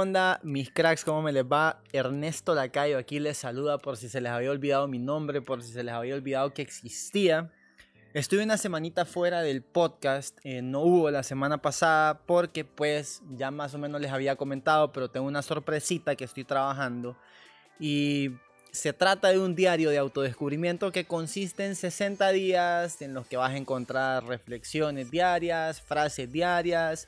Onda, mis cracks? ¿Cómo me les va? Ernesto Lacayo aquí les saluda por si se les había olvidado mi nombre, por si se les había olvidado que existía. Estuve una semanita fuera del podcast, eh, no hubo la semana pasada porque pues ya más o menos les había comentado, pero tengo una sorpresita que estoy trabajando y se trata de un diario de autodescubrimiento que consiste en 60 días en los que vas a encontrar reflexiones diarias, frases diarias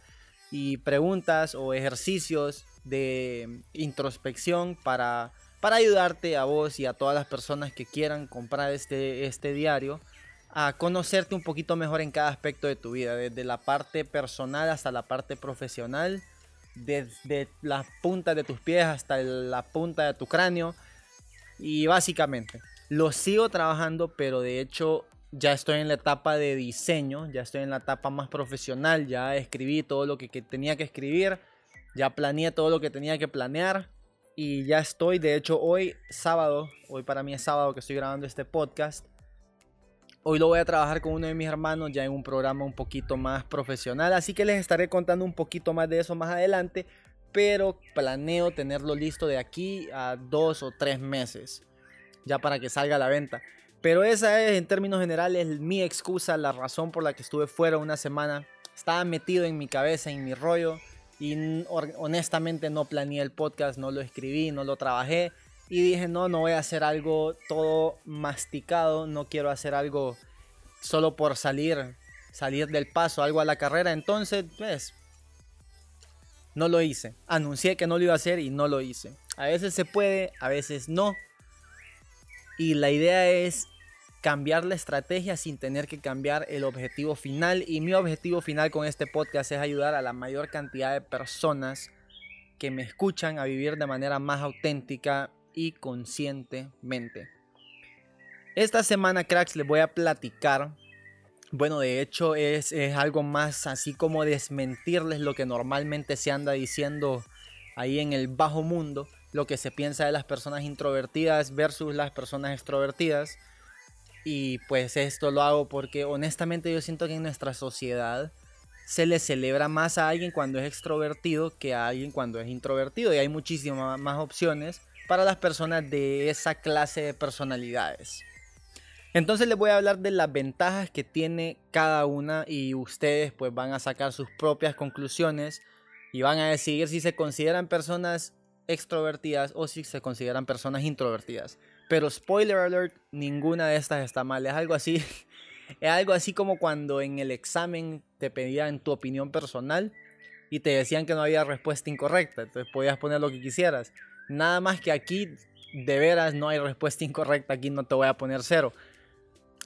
y preguntas o ejercicios de introspección para, para ayudarte a vos y a todas las personas que quieran comprar este, este diario a conocerte un poquito mejor en cada aspecto de tu vida, desde la parte personal hasta la parte profesional, desde la punta de tus pies hasta la punta de tu cráneo. Y básicamente, lo sigo trabajando, pero de hecho ya estoy en la etapa de diseño, ya estoy en la etapa más profesional, ya escribí todo lo que tenía que escribir, ya planeé todo lo que tenía que planear y ya estoy, de hecho hoy sábado, hoy para mí es sábado que estoy grabando este podcast, Hoy lo voy a trabajar con uno de mis hermanos ya en un programa un poquito más profesional, así que les estaré contando un poquito más de eso más adelante, pero planeo tenerlo listo de aquí a dos o tres meses, ya para que salga a la venta. Pero esa es en términos generales mi excusa, la razón por la que estuve fuera una semana. Estaba metido en mi cabeza, en mi rollo, y honestamente no planeé el podcast, no lo escribí, no lo trabajé y dije, no, no voy a hacer algo todo masticado, no quiero hacer algo solo por salir, salir del paso, algo a la carrera. Entonces, pues, no lo hice. Anuncié que no lo iba a hacer y no lo hice. A veces se puede, a veces no. Y la idea es cambiar la estrategia sin tener que cambiar el objetivo final. Y mi objetivo final con este podcast es ayudar a la mayor cantidad de personas que me escuchan a vivir de manera más auténtica y conscientemente. Esta semana, cracks, les voy a platicar. Bueno, de hecho es, algo más así como desmentirles lo que normalmente se anda diciendo ahí en el bajo mundo, lo que se piensa de las personas introvertidas versus las personas extrovertidas. Y pues esto lo hago porque honestamente yo siento que en nuestra sociedad se le celebra más a alguien cuando es extrovertido que a alguien cuando es introvertido. Y hay muchísimas más opciones para las personas de esa clase de personalidades. Entonces les voy a hablar de las ventajas que tiene cada una y ustedes pues van a sacar sus propias conclusiones y van a decidir si se consideran personas extrovertidas o si se consideran personas introvertidas. Pero spoiler alert, ninguna de estas está mal. Es algo así, es algo así como cuando en el examen te pedían tu opinión personal y te decían que no había respuesta incorrecta, entonces podías poner lo que quisieras. Nada más que aquí, de veras, no hay respuesta incorrecta. Aquí no te voy a poner cero.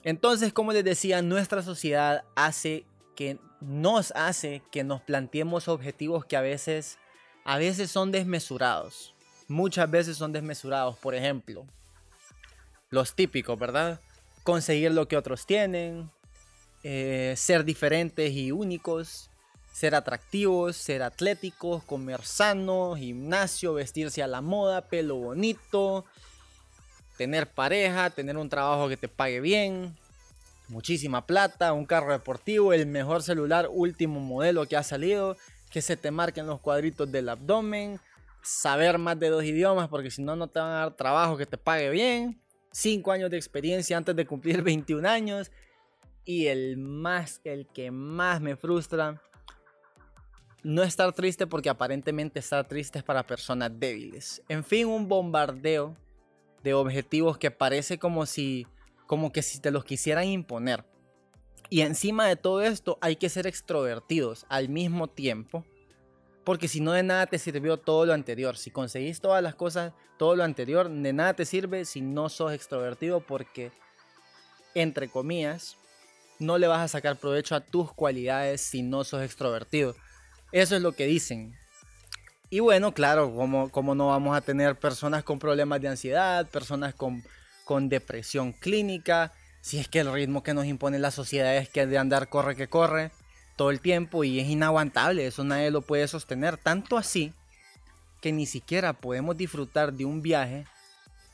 Entonces, como les decía, nuestra sociedad hace que nos hace que nos planteemos objetivos que a veces, a veces son desmesurados. Muchas veces son desmesurados. Por ejemplo, los típicos, ¿verdad? Conseguir lo que otros tienen, eh, ser diferentes y únicos, ser atractivos, ser atléticos, comer sano, gimnasio, vestirse a la moda, pelo bonito, tener pareja, tener un trabajo que te pague bien, muchísima plata, un carro deportivo, el mejor celular último modelo que ha salido, que se te marquen los cuadritos del abdomen, saber más de dos idiomas porque si no no te van a dar trabajo que te pague bien, cinco años de experiencia antes de cumplir 21 años y el más el que más me frustra no estar triste porque aparentemente estar triste es para personas débiles. En fin, un bombardeo de objetivos que parece como si como que si te los quisieran imponer. Y encima de todo esto hay que ser extrovertidos al mismo tiempo Porque si no de nada te sirvió todo lo anterior. Si conseguís todas las cosas, todo lo anterior, de nada te sirve si no sos extrovertido porque, entre comillas, no le vas a sacar provecho a tus cualidades si no sos extrovertido. Eso es lo que dicen. Y bueno, claro, como, no vamos a tener personas con problemas de ansiedad, personas con, con depresión clínica, si es que el ritmo que nos impone la sociedad es que de andar corre que corre todo el tiempo y es inaguantable, eso nadie lo puede sostener, tanto así que ni siquiera podemos disfrutar de un viaje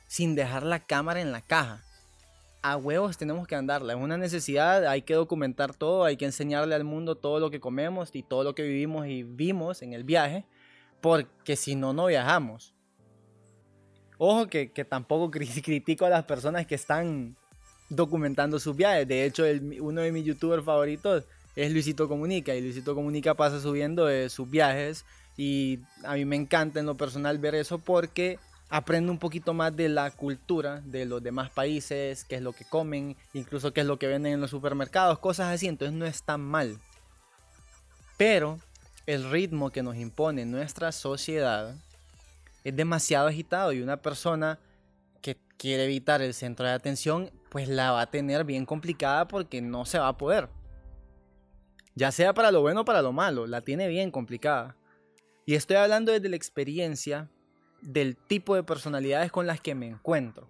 sin dejar la cámara en la caja. A huevos tenemos que andarla, es una necesidad, hay que documentar todo, hay que enseñarle al mundo todo lo que comemos y todo lo que vivimos y vimos en el viaje, porque si no, no viajamos. Ojo que, que tampoco critico a las personas que están documentando sus viajes, de hecho uno de mis youtubers favoritos es Luisito Comunica. Y Luisito Comunica pasa subiendo eh, sus viajes. Y a mí me encanta en lo personal ver eso porque aprendo un poquito más de la cultura de los demás países, qué es lo que comen, incluso qué es lo que venden en los supermercados, cosas así. Entonces no es tan mal. Pero el ritmo que nos impone nuestra sociedad es demasiado agitado y una persona que quiere evitar el centro de atención, pues la va a tener bien complicada porque no se va a poder. Ya sea para lo bueno o para lo malo, la tiene bien complicada. Y estoy hablando desde la experiencia del tipo de personalidades con las que me encuentro.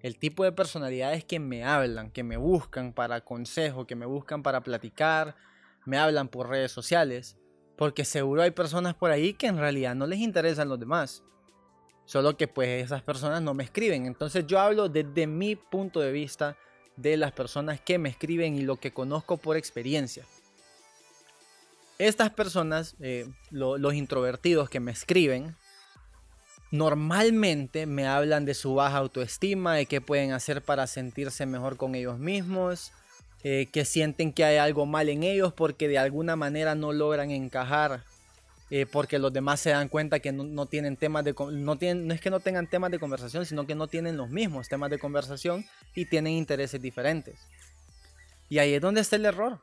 El tipo de personalidades que me hablan, que me buscan para consejo, que me buscan para platicar, me hablan por redes sociales. Porque seguro hay personas por ahí que en realidad no les interesan los demás. Solo que pues esas personas no me escriben. Entonces yo hablo desde mi punto de vista de las personas que me escriben y lo que conozco por experiencia. Estas personas, eh, los introvertidos que me escriben, normalmente me hablan de su baja autoestima, de qué pueden hacer para sentirse mejor con ellos mismos, eh, que sienten que hay algo mal en ellos porque de alguna manera no logran encajar, eh, porque los demás se dan cuenta que no, tienen temas de no no es que no tengan temas de conversación, sino que no tienen los mismos temas de conversación y tienen intereses diferentes. Y ahí es donde está el error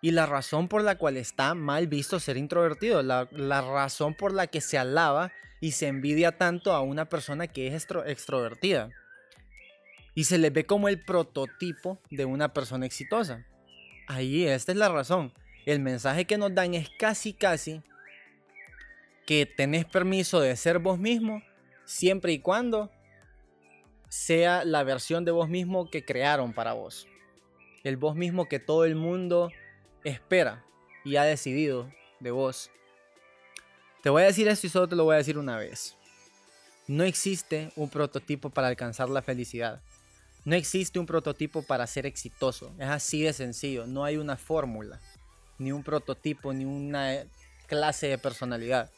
y la razón por la cual está mal visto ser introvertido, la, razón por la que se alaba y se envidia tanto a una persona que es extrovertida. Y se le ve como el prototipo de una persona exitosa. Ahí, esta es la razón. El mensaje que nos dan es casi, casi que tenés permiso de ser vos mismo siempre y cuando sea la versión de vos mismo que crearon para vos. El vos mismo que todo el mundo espera y ha decidido de vos. Te voy a decir esto y solo te lo voy a decir una vez. No existe un prototipo para alcanzar la felicidad. No existe un prototipo para ser exitoso. Es así de sencillo. No hay una fórmula, ni un prototipo, ni una clase de personalidad.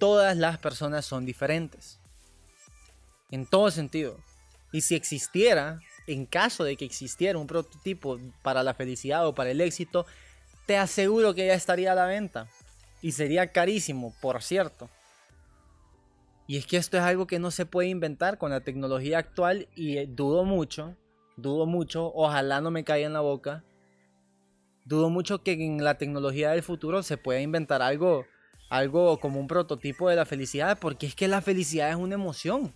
Todas las personas son diferentes. En todo sentido. Y si existiera en caso de que existiera un prototipo para la felicidad o para el éxito, te aseguro que ya estaría a la venta. Y sería carísimo, por cierto. Y es que esto es algo que no se puede inventar con la tecnología actual y eh, dudo mucho, dudo mucho, ojalá no me caiga en la boca, dudo mucho que en la tecnología del futuro se pueda inventar algo, algo como un prototipo de la felicidad, porque es que la felicidad es una emoción.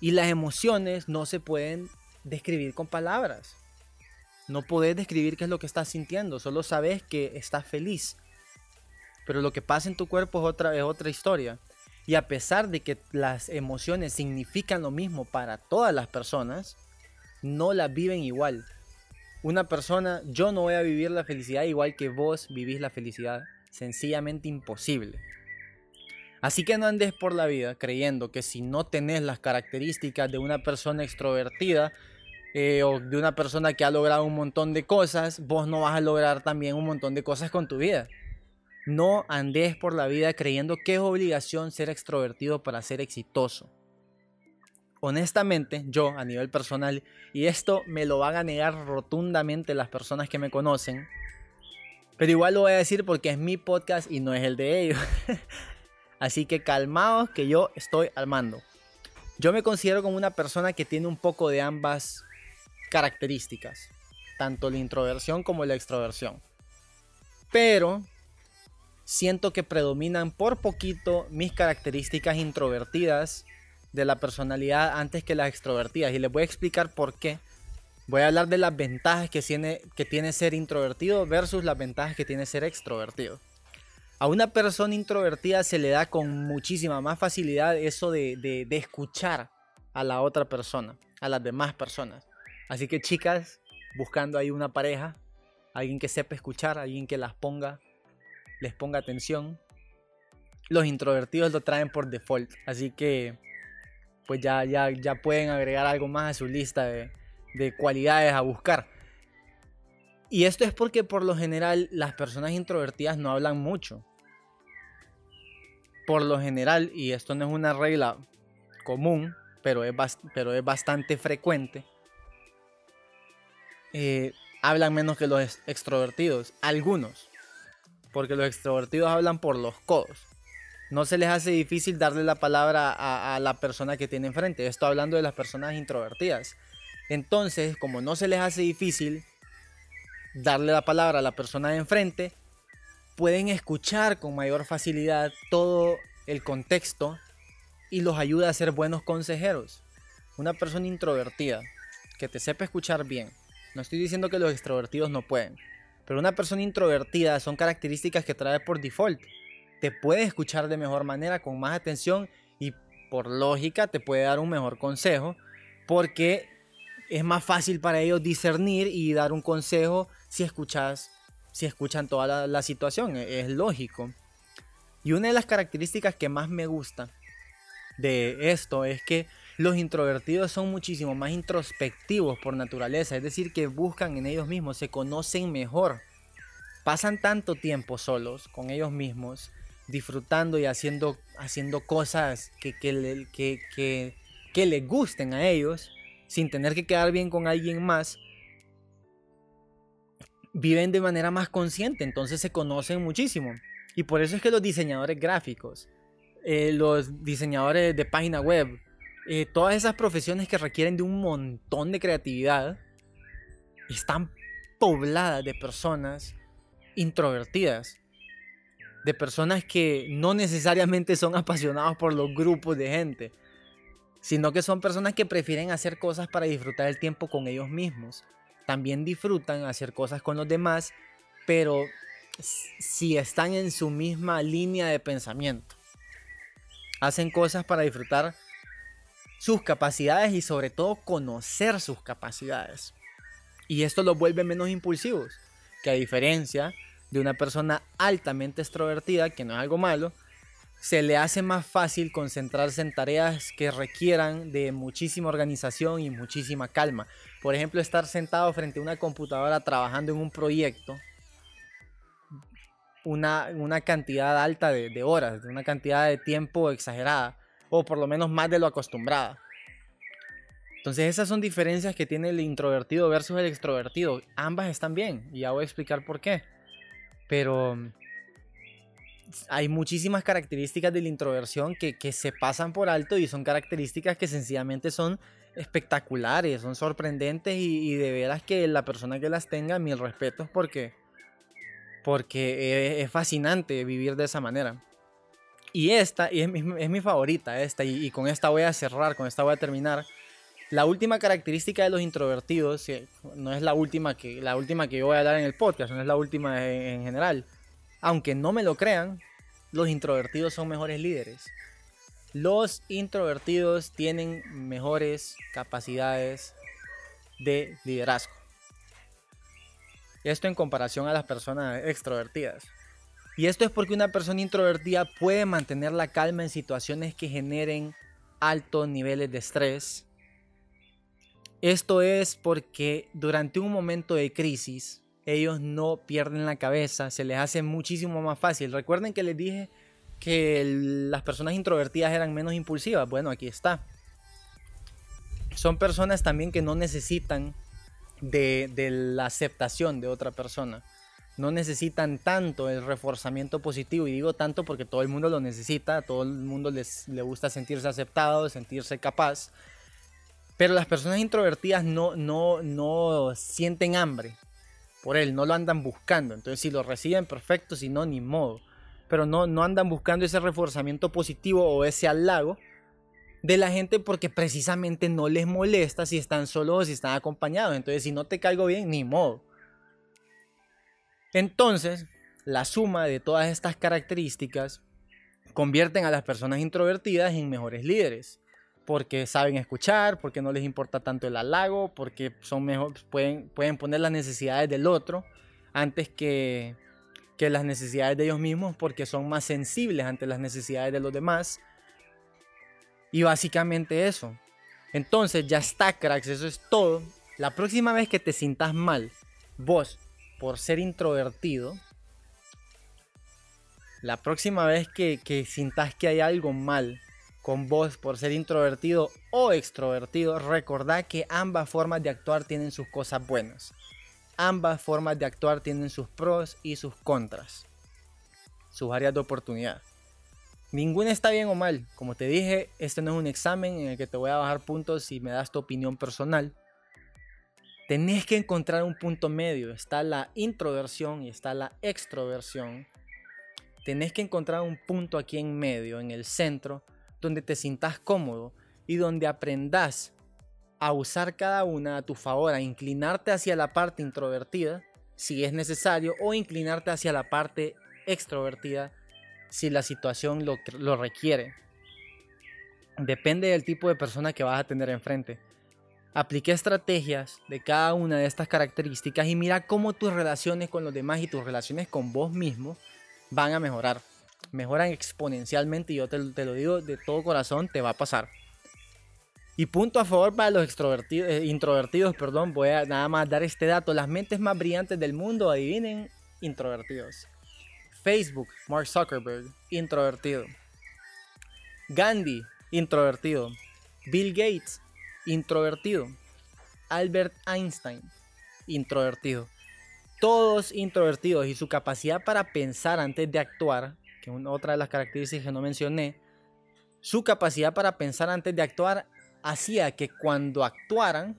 Y las emociones no se pueden describir con palabras. No podés describir qué es lo que estás sintiendo, solo sabes que estás feliz. Pero lo que pasa en tu cuerpo es otra, es otra historia. Y a pesar de que las emociones significan lo mismo para todas las personas, no las viven igual. Una persona, yo no voy a vivir la felicidad igual que vos vivís la felicidad. Sencillamente imposible. Así que no andes por la vida creyendo que si no tenés las características de una persona extrovertida, eh, o de una persona que ha logrado un montón de cosas, vos no vas a lograr también un montón de cosas con tu vida. No andes por la vida creyendo que es obligación ser extrovertido para ser exitoso. Honestamente, yo a nivel personal, y esto me lo van a negar rotundamente las personas que me conocen, pero igual lo voy a decir porque es mi podcast y no es el de ellos. Así que calmaos que yo estoy al mando. Yo me considero como una persona que tiene un poco de ambas características, tanto la introversión como la extroversión. Pero siento que predominan por poquito mis características introvertidas de la personalidad antes que las extrovertidas. Y les voy a explicar por qué. Voy a hablar de las ventajas que tiene, que tiene ser introvertido versus las ventajas que tiene ser extrovertido. A una persona introvertida se le da con muchísima más facilidad eso de, de escuchar a la otra persona, a las demás personas. Así que chicas, buscando ahí una pareja, alguien que sepa escuchar, alguien que las ponga, les ponga atención. Los introvertidos lo traen por default, así que pues ya, ya, ya pueden agregar algo más a su lista de, de cualidades a buscar. Y esto es porque por lo general las personas introvertidas no hablan mucho. Por lo general, y esto no es una regla común, pero es, pero es bastante frecuente, eh, hablan menos que los extrovertidos. Algunos. Porque los extrovertidos hablan por los codos. No se les hace difícil darle la palabra a, a la persona que tiene enfrente. Esto hablando de las personas introvertidas. Entonces, como no se les hace difícil darle la palabra a la persona de enfrente, pueden escuchar con mayor facilidad todo el contexto y los ayuda a ser buenos consejeros. Una persona introvertida que te sepa escuchar bien. No estoy diciendo que los extrovertidos no pueden, pero una persona introvertida son características que trae por default. Te puede escuchar de mejor manera, con más atención y por lógica te puede dar un mejor consejo porque es más fácil para ellos discernir y dar un consejo si escuchas, si escuchan toda la, situación. E, es, lógico. Y una de las características que más me gusta de esto es que los introvertidos son muchísimo más introspectivos por naturaleza, es decir, que buscan en ellos mismos, se conocen mejor. Pasan tanto tiempo solos con ellos mismos, disfrutando y haciendo, haciendo cosas que, que, que, que les gusten a ellos, sin tener que quedar bien con alguien más, viven de manera más consciente, entonces se conocen muchísimo. Y por eso es que los diseñadores gráficos, eh, los diseñadores de página web, eh, todas esas profesiones que requieren de un montón de creatividad, están pobladas de personas introvertidas, de personas que no necesariamente son apasionados por los grupos de gente, sino que son personas que prefieren hacer cosas para disfrutar el tiempo con ellos mismos. También disfrutan hacer cosas con los demás, pero si están en su misma línea de pensamiento. Hacen cosas para disfrutar sus capacidades y sobre todo conocer sus capacidades. Y esto los vuelve menos impulsivos, que a diferencia de una persona altamente extrovertida, que no es algo malo, se le hace más fácil concentrarse en tareas que requieran de muchísima organización y muchísima calma. Por ejemplo, estar sentado frente a una computadora trabajando en un proyecto una, una cantidad alta de, de horas, una cantidad de tiempo exagerada, o por lo menos más de lo acostumbrada. Entonces esas son diferencias que tiene el introvertido versus el extrovertido. Ambas están bien y ya voy a explicar por qué. Pero hay muchísimas características de la introversión que, se pasan por alto y son características que sencillamente son espectaculares, son sorprendentes y, de veras que la persona que las tenga, mil respetos porque, porque es, fascinante vivir de esa manera. Y esta, y es mi, favorita, esta, y, con esta voy a cerrar, con esta voy a terminar. La última característica de los introvertidos, no es la última que, la última que yo voy a hablar en el podcast, no es la última en general, aunque no me lo crean, los introvertidos son mejores líderes. Los introvertidos tienen mejores capacidades de liderazgo. Esto en comparación a las personas extrovertidas. Y esto es porque una persona introvertida puede mantener la calma en situaciones que generen altos niveles de estrés. Esto es porque durante un momento de crisis, ellos no pierden la cabeza, se les hace muchísimo más fácil. Recuerden que les dije que las personas introvertidas eran menos impulsivas. Bueno, aquí está. Son personas también que no necesitan de, la aceptación de otra persona. No necesitan tanto el reforzamiento positivo. Y digo tanto porque todo el mundo lo necesita. A todo el mundo les, le gusta sentirse aceptado, sentirse capaz. Pero las personas introvertidas no, no, no sienten hambre por él, no lo andan buscando. Entonces, si lo reciben, perfecto, si no, ni modo. pero no, no andan buscando ese reforzamiento positivo o ese halago de la gente porque precisamente no les molesta si están solos o si están acompañados. Entonces, si no te caigo bien, ni modo. Entonces, la suma de todas estas características convierten a las personas introvertidas en mejores líderes. Porque saben escuchar, porque no les importa tanto el halago, porque son mejor, pueden, pueden poner las necesidades del otro antes que, que las necesidades de ellos mismos, porque son más sensibles ante las necesidades de los demás. Y básicamente eso. Entonces ya está, cracks, eso es todo. La próxima vez que te sientas mal, vos, por ser introvertido, la próxima vez que, que sintas que hay algo mal con vos por ser introvertido o extrovertido, recordá que ambas formas de actuar tienen sus cosas buenas. Ambas formas de actuar tienen sus pros y sus contras. Sus áreas de oportunidad. Ninguna está bien o mal. Como te dije, este no es un examen en el que te voy a bajar puntos si me das tu opinión personal. Tenés que encontrar un punto medio. Está la introversión y está la extroversión tenés que encontrar un punto aquí en medio, en el centro, donde te sientas cómodo y donde aprendas a usar cada una a tu favor, a inclinarte hacia la parte introvertida si es necesario o inclinarte hacia la parte extrovertida si la situación lo, lo requiere. Depende del tipo de persona que vas a tener enfrente. Aplique estrategias de cada una de estas características y mira cómo tus relaciones con los demás y tus relaciones con vos mismo van a mejorar. Mejoran exponencialmente y yo te, lo digo de todo corazón, te va a pasar. Y punto a favor para los extrovertidos, eh, introvertidos, perdón, voy a nada más dar este dato. Las mentes más brillantes del mundo, adivinen, introvertidos. Facebook, Mark Zuckerberg, introvertido. Gandhi, introvertido. Bill Gates, introvertido. Albert Einstein, introvertido todos introvertidos y su capacidad para pensar antes de actuar, que es otra de las características que no mencioné, su capacidad para pensar antes de actuar hacía que cuando actuaran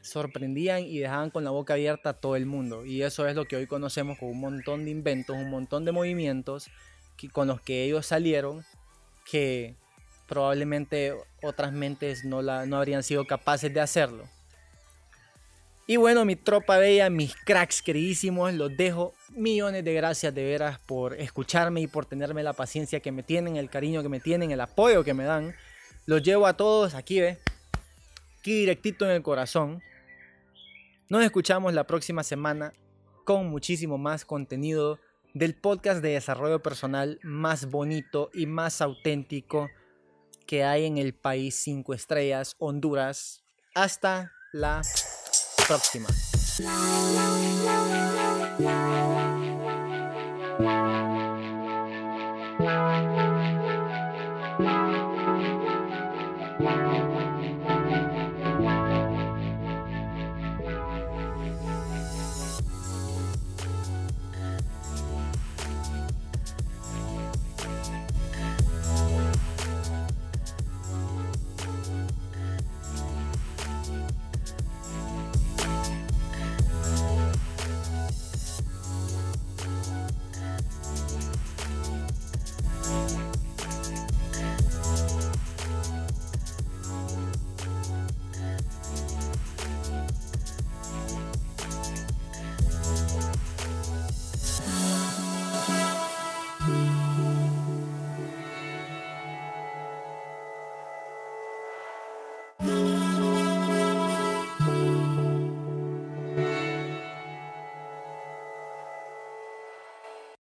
sorprendían y dejaban con la boca abierta a todo el mundo. Y eso es lo que hoy conocemos con un montón de inventos, un montón de movimientos con los que ellos salieron que probablemente otras mentes no, la, no habrían sido capaces de hacerlo. Y bueno, mi tropa bella, mis cracks queridísimos, los dejo. Millones de gracias de veras por escucharme y por tenerme la paciencia que me tienen, el cariño que me tienen, el apoyo que me dan. Los llevo a todos aquí, ve. Aquí directito en el corazón. Nos escuchamos la próxima semana con muchísimo más contenido del podcast de desarrollo personal más bonito y más auténtico que hay en el país 5 estrellas, Honduras. Hasta la próxima.